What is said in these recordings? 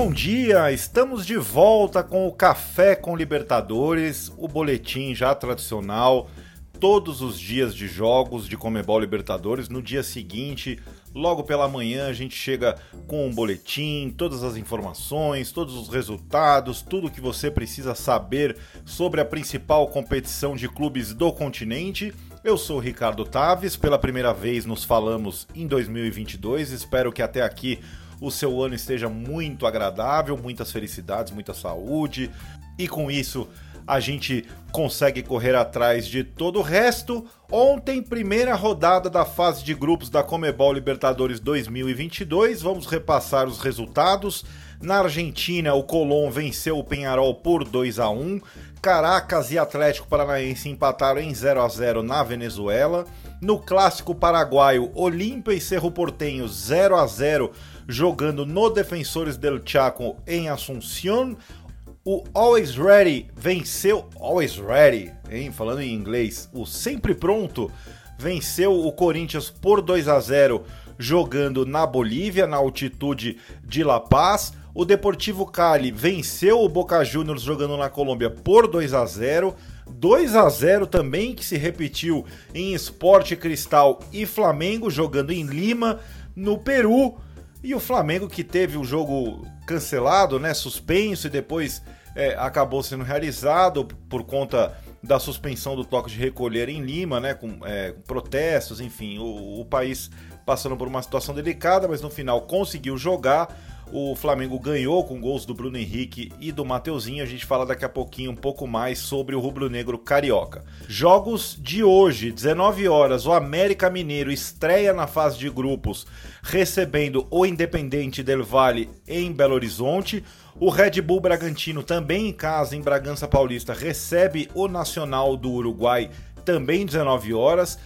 bom dia! Estamos de volta com o Café com Libertadores, o boletim já tradicional, todos os dias de jogos de Comebol Libertadores. No dia seguinte, logo pela manhã, a gente chega com um boletim, todas as informações, todos os resultados, tudo que você precisa saber sobre a principal competição de clubes do continente. Eu sou Ricardo Taves, pela primeira vez nos falamos em 2022, espero que até aqui o seu ano esteja muito agradável, muitas felicidades, muita saúde, e com isso a gente consegue correr atrás de todo o resto. Ontem, primeira rodada da fase de grupos da Comebol Libertadores 2022. Vamos repassar os resultados. Na Argentina, o Colón venceu o Penharol por 2 a 1. Caracas e Atlético Paranaense empataram em 0 a 0 na Venezuela. No clássico paraguaio, Olímpia e Cerro Portenho 0 a 0 jogando no Defensores del Chaco em Assunción. O Always Ready venceu. Always Ready, hein? Falando em inglês, o sempre pronto venceu o Corinthians por 2 a 0 jogando na Bolívia, na altitude de La Paz. O Deportivo Cali venceu o Boca Juniors jogando na Colômbia por 2 a 0. 2 a 0 também que se repetiu em Esporte Cristal e Flamengo jogando em Lima, no Peru. E o Flamengo que teve o jogo cancelado, né, suspenso e depois é, acabou sendo realizado por conta da suspensão do toque de recolher em Lima, né, com, é, protestos, enfim, o, o país passando por uma situação delicada, mas no final conseguiu jogar. O Flamengo ganhou com gols do Bruno Henrique e do Mateuzinho. A gente fala daqui a pouquinho um pouco mais sobre o rubro-negro carioca. Jogos de hoje, 19 horas, o América Mineiro estreia na fase de grupos, recebendo o Independente del Valle em Belo Horizonte. O Red Bull Bragantino, também em casa em Bragança Paulista, recebe o Nacional do Uruguai, também 19 horas.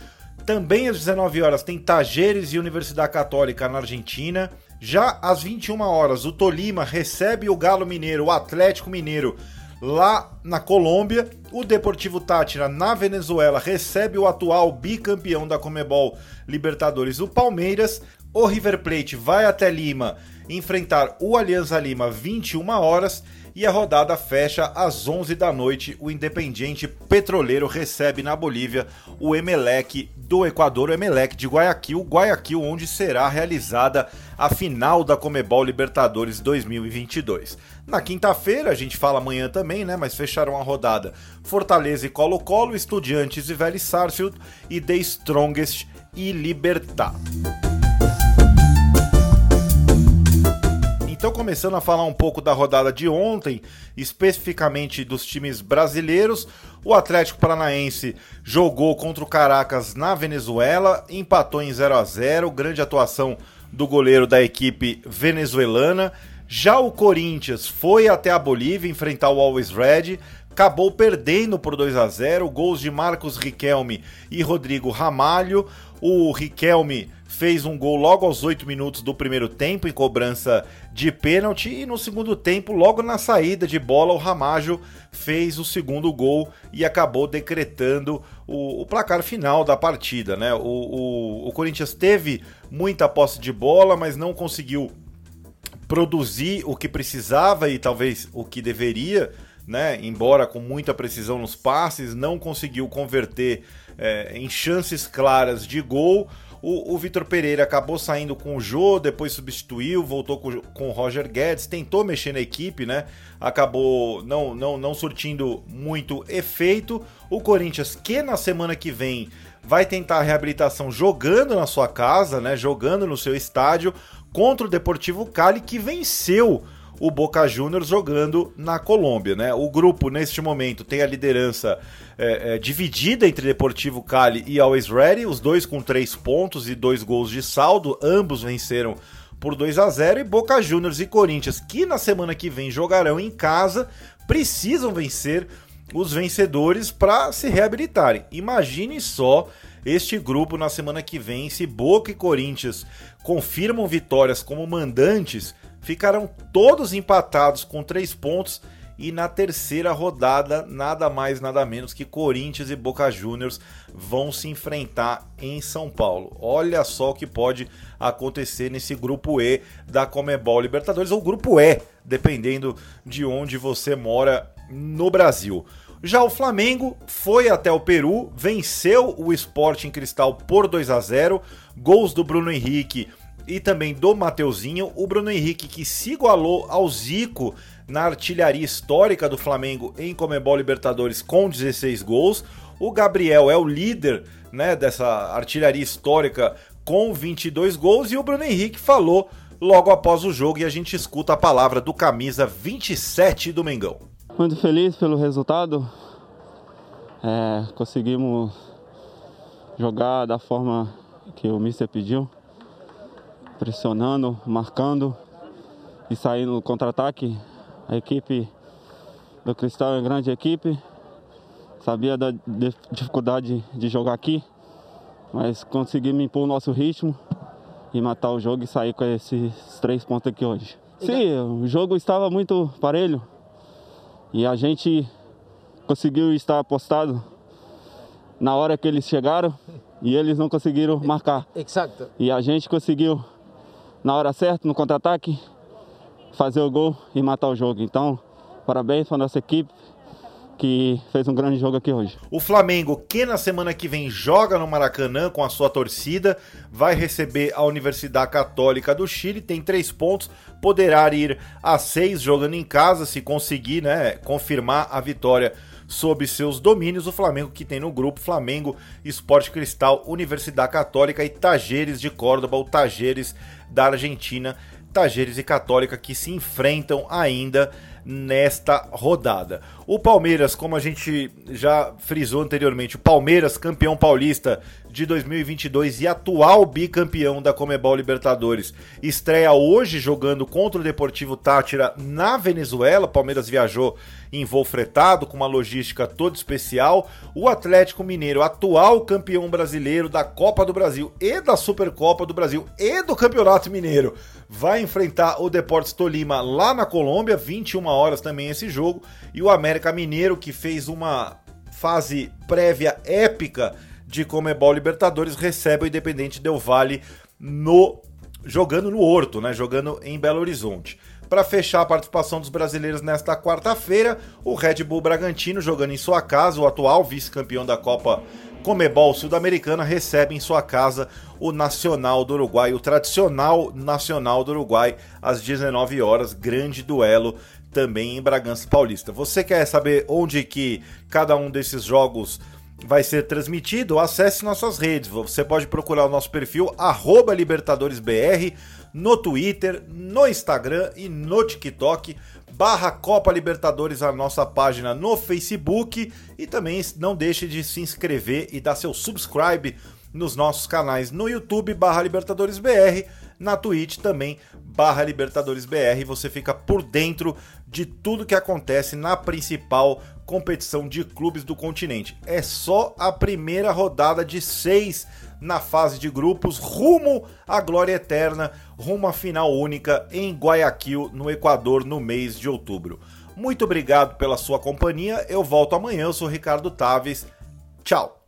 Também às 19 horas tem Tajeres e Universidade Católica na Argentina. Já às 21 horas, o Tolima recebe o Galo Mineiro, o Atlético Mineiro, lá na Colômbia. O Deportivo Tátira, na Venezuela, recebe o atual bicampeão da Comebol Libertadores, o Palmeiras. O River Plate vai até Lima enfrentar o Alianza Lima 21 horas e a rodada fecha às 11 da noite. O Independiente Petroleiro recebe na Bolívia o Emelec do Equador, o Emelec de Guayaquil, Guayaquil onde será realizada a final da Comebol Libertadores 2022. Na quinta-feira, a gente fala amanhã também, né, mas fecharam a rodada Fortaleza e Colo-Colo, Estudiantes e Vélez Sarsfield e The Strongest e Libertar. Então, começando a falar um pouco da rodada de ontem, especificamente dos times brasileiros, o Atlético Paranaense jogou contra o Caracas na Venezuela, empatou em 0 a 0 grande atuação do goleiro da equipe venezuelana. Já o Corinthians foi até a Bolívia enfrentar o Always Red, acabou perdendo por 2 a 0 gols de Marcos Riquelme e Rodrigo Ramalho. O Riquelme fez um gol logo aos 8 minutos do primeiro tempo em cobrança de pênalti e no segundo tempo, logo na saída de bola, o Ramajo fez o segundo gol e acabou decretando o, o placar final da partida. Né? O, o, o Corinthians teve muita posse de bola, mas não conseguiu produzir o que precisava e talvez o que deveria. Né? Embora com muita precisão nos passes, não conseguiu converter é, em chances claras de gol. O, o Vitor Pereira acabou saindo com o Jô, depois substituiu, voltou com, com o Roger Guedes, tentou mexer na equipe, né? Acabou não, não, não surtindo muito efeito. O Corinthians, que na semana que vem vai tentar a reabilitação jogando na sua casa, né? Jogando no seu estádio contra o Deportivo Cali, que venceu o Boca Juniors jogando na Colômbia. Né? O grupo, neste momento, tem a liderança é, é, dividida entre Deportivo Cali e Always Ready, os dois com três pontos e dois gols de saldo, ambos venceram por 2 a 0 e Boca Juniors e Corinthians, que na semana que vem jogarão em casa, precisam vencer os vencedores para se reabilitarem. Imagine só este grupo na semana que vem, se Boca e Corinthians confirmam vitórias como mandantes, ficarão todos empatados com três pontos E na terceira rodada, nada mais, nada menos que Corinthians e Boca Juniors vão se enfrentar em São Paulo. Olha só o que pode acontecer nesse grupo E da Comebol Libertadores, ou grupo E, dependendo de onde você mora no Brasil. Já o Flamengo foi até o Peru, venceu o Sporting Cristal por 2 a 0, gols do Bruno Henrique e também do Mateuzinho. O Bruno Henrique que se igualou ao Zico na artilharia histórica do Flamengo em Comebol Libertadores com 16 gols. O Gabriel é o líder né, dessa artilharia histórica com 22 gols e o Bruno Henrique falou logo após o jogo e a gente escuta a palavra do camisa 27 do Mengão. Muito feliz pelo resultado. É, conseguimos jogar da forma que o Mister pediu, pressionando, marcando e saindo no contra-ataque. A equipe do Cristal é uma grande equipe, sabia da dificuldade de jogar aqui, mas conseguimos impor o nosso ritmo e matar o jogo e sair com esses três pontos aqui hoje. Sim, o jogo estava muito parelho, e a gente conseguiu estar apostado na hora que eles chegaram e eles não conseguiram marcar. Exato. E a gente conseguiu, na hora certa, no contra-ataque, fazer o gol e matar o jogo. Então, parabéns para a nossa equipe que fez um grande jogo aqui hoje. O Flamengo, que na semana que vem joga no Maracanã com a sua torcida, vai receber a Universidade Católica do Chile, tem três pontos, poderá ir a seis jogando em casa se conseguir né, confirmar a vitória sob seus domínios. O Flamengo que tem no grupo Flamengo, Esporte Cristal, Universidade Católica e Tajeres de Córdoba, o Tajeres da Argentina. Tajeres e Católica que se enfrentam ainda nesta rodada. O Palmeiras, como a gente já frisou anteriormente, o Palmeiras, campeão paulista de 2022 e atual bicampeão da Comebol Libertadores, estreia hoje jogando contra o Deportivo Tátira na Venezuela. Palmeiras viajou em voo fretado com uma logística toda especial. O Atlético Mineiro, atual campeão brasileiro da Copa do Brasil e da Supercopa do Brasil e do Campeonato Mineiro, vai enfrentar o Deportes Tolima lá na Colômbia, 21 horas também esse jogo, e o América Mineiro que fez uma fase prévia épica de Comebol Libertadores recebe o Independente Del Vale no jogando no Horto, né, jogando em Belo Horizonte. Para fechar a participação dos brasileiros nesta quarta-feira, o Red Bull Bragantino, jogando em sua casa, o atual vice-campeão da Copa Comebol Sul-Americana, recebe em sua casa o Nacional do Uruguai, o tradicional Nacional do Uruguai, às 19 horas, grande duelo também em Bragança Paulista. Você quer saber onde que cada um desses jogos vai ser transmitido? Acesse nossas redes. Você pode procurar o nosso perfil @libertadoresbr no Twitter, no Instagram e no TikTok, barra Copa Libertadores, a nossa página no Facebook. E também não deixe de se inscrever e dar seu subscribe nos nossos canais no YouTube, barra Libertadores BR, na Twitch também, barra Libertadores BR. Você fica por dentro de tudo que acontece na principal competição de clubes do continente. É só a primeira rodada de seis na fase de grupos, rumo à glória eterna, rumo à final única em Guayaquil, no Equador, no mês de outubro. Muito obrigado pela sua companhia. Eu volto amanhã. Eu sou Ricardo Taves. Tchau.